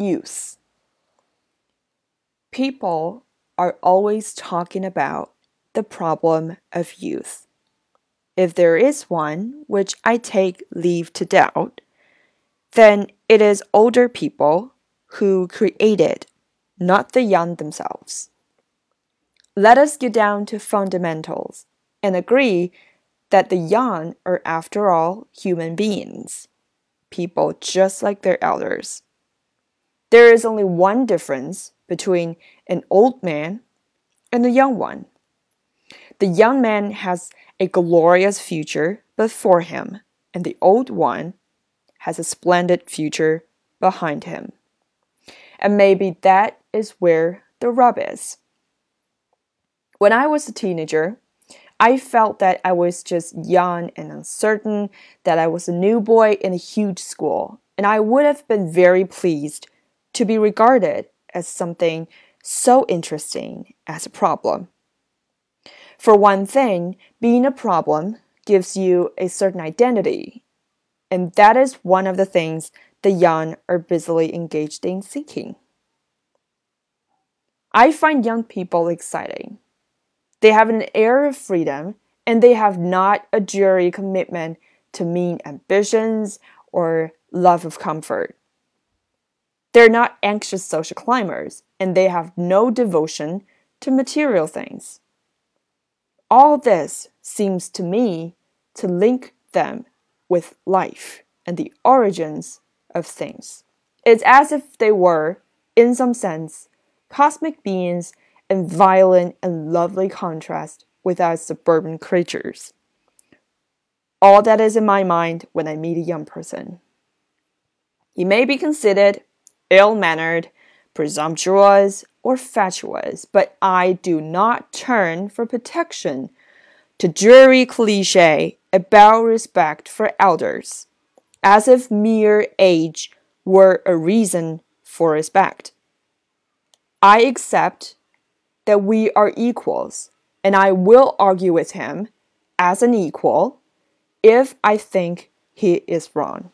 youth. People are always talking about the problem of youth. If there is one, which I take leave to doubt, then it is older people who create it, not the young themselves. Let us get down to fundamentals and agree that the young are, after all, human beings, people just like their elders. There is only one difference between an old man and a young one. The young man has a glorious future before him, and the old one has a splendid future behind him. And maybe that is where the rub is. When I was a teenager, I felt that I was just young and uncertain, that I was a new boy in a huge school, and I would have been very pleased to be regarded as something so interesting as a problem. For one thing, being a problem gives you a certain identity, and that is one of the things the young are busily engaged in seeking. I find young people exciting. They have an air of freedom, and they have not a dreary commitment to mean ambitions or love of comfort. They're not anxious social climbers, and they have no devotion to material things. All this seems to me to link them with life and the origins of things. It's as if they were, in some sense, cosmic beings in violent and lovely contrast with our suburban creatures. All that is in my mind when I meet a young person. He may be considered ill mannered, presumptuous, or fatuous, but I do not turn for protection to dreary cliche about respect for elders, as if mere age were a reason for respect. I accept that we are equals, and I will argue with him as an equal if I think he is wrong.